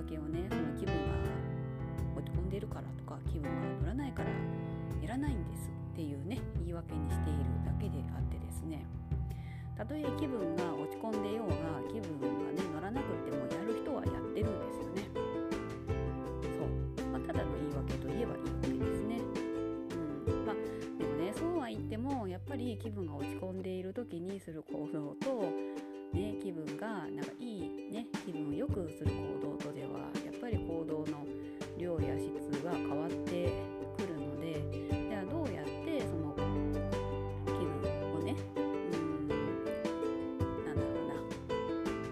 訳をねその気分が落ち込んでるからとか気分が乗らないからやらないんですっていうね言い訳にしているだけであってですね。たとえ気分が落ち込んでようが気分がね乗らなくってもやる人はやってるんですよね。そう、まあ、ただの言い訳といえば言い訳ですね。うん。まあでもねそうは言ってもやっぱり気分が落ち込んでいる時にする行動とね気分がなんかいいね気分を良くする行動とではやっぱり行動の量や質が変わってくるのでじゃあどうやってその気分をねうんなんだろうな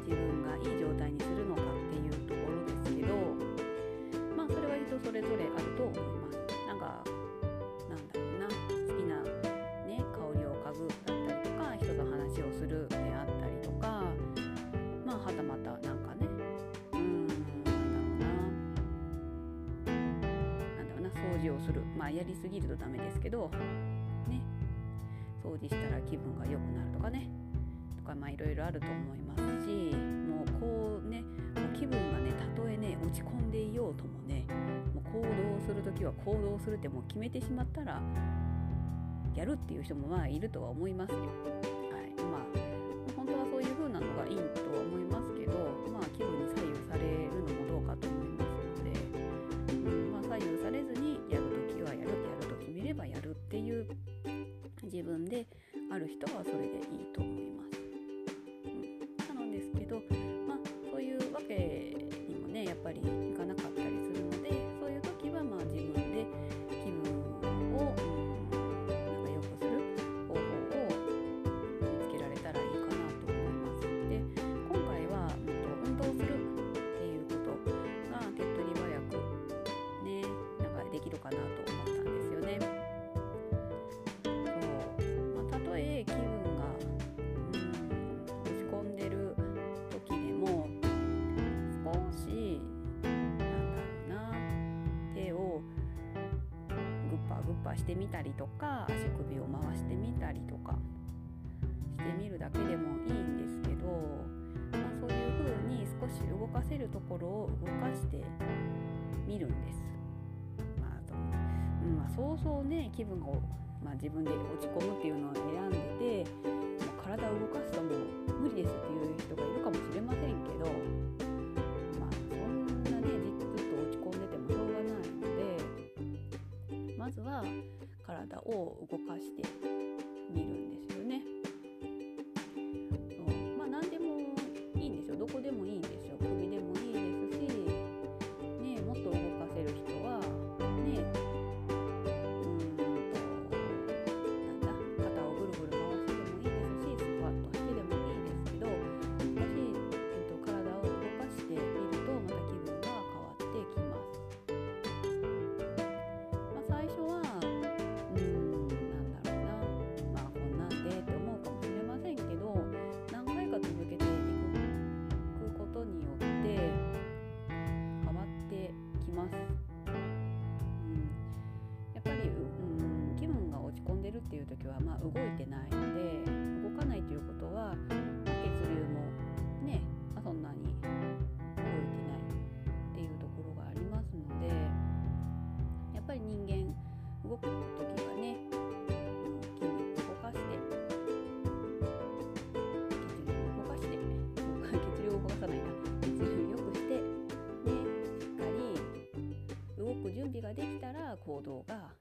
自分がいい状態にするのかっていうところですけどまあそれは人それぞれある除をする。まあやりすぎるとダメですけどね。掃除したら気分が良くなるとかね。とかまあいろいろあると思いますしもうこうねもう気分がねたとえね落ち込んでいようともねもう行動する時は行動するってもう決めてしまったらやるっていう人もまあいるとは思いますよ。分である人はそれでいいとしてみたりとか足首を回してみたりとかしてみるだけでもいいんですけど、まあ、そういう風に少し動かせるところを動かしてみるんです。まあとうんまあ、そうそうね気分が、まあ、自分で落ち込むっていうのを選んでてもう体を動かすともう無理ですっていう人がいるかもしれませんけど、まずは体を動かしてみるんですよね。そうまあ何でもいいんですよ。どこでもいいんですよ。首時は、まあ、動いてないので動かないということは、ま血流もね、まあそんなに動いてないっていうところがありますのでやっぱり人間動く時はね筋肉を動かして血流を動かして血流を動かさないな血流を良くしてねしっかり動く準備ができたら行動が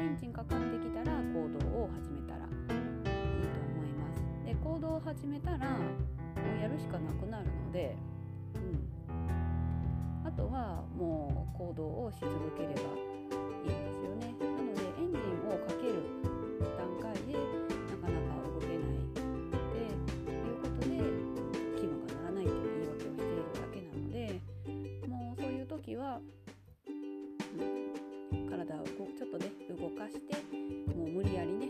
エンジンかかってきたら行動を始めたらいいと思いますで行動を始めたらもうやるしかなくなるので、うん、あとはもう行動をし続ければいいんですよね。なのでエンジンをかける段階でなかなか動けないでいうことで気分が乗らないという言い訳をしているだけなのでもうそういう時は、動かしてもう無理やりね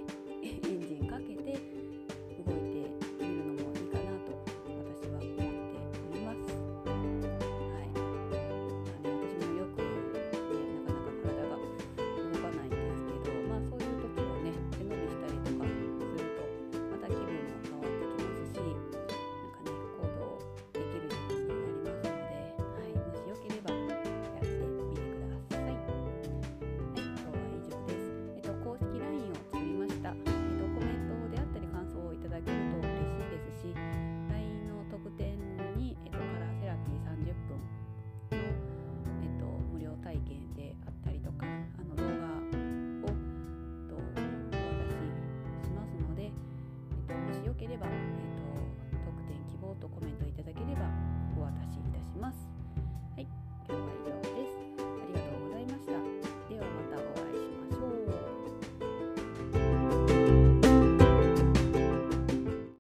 れば、えー、と特典希望とコメントいただければお渡しいたします。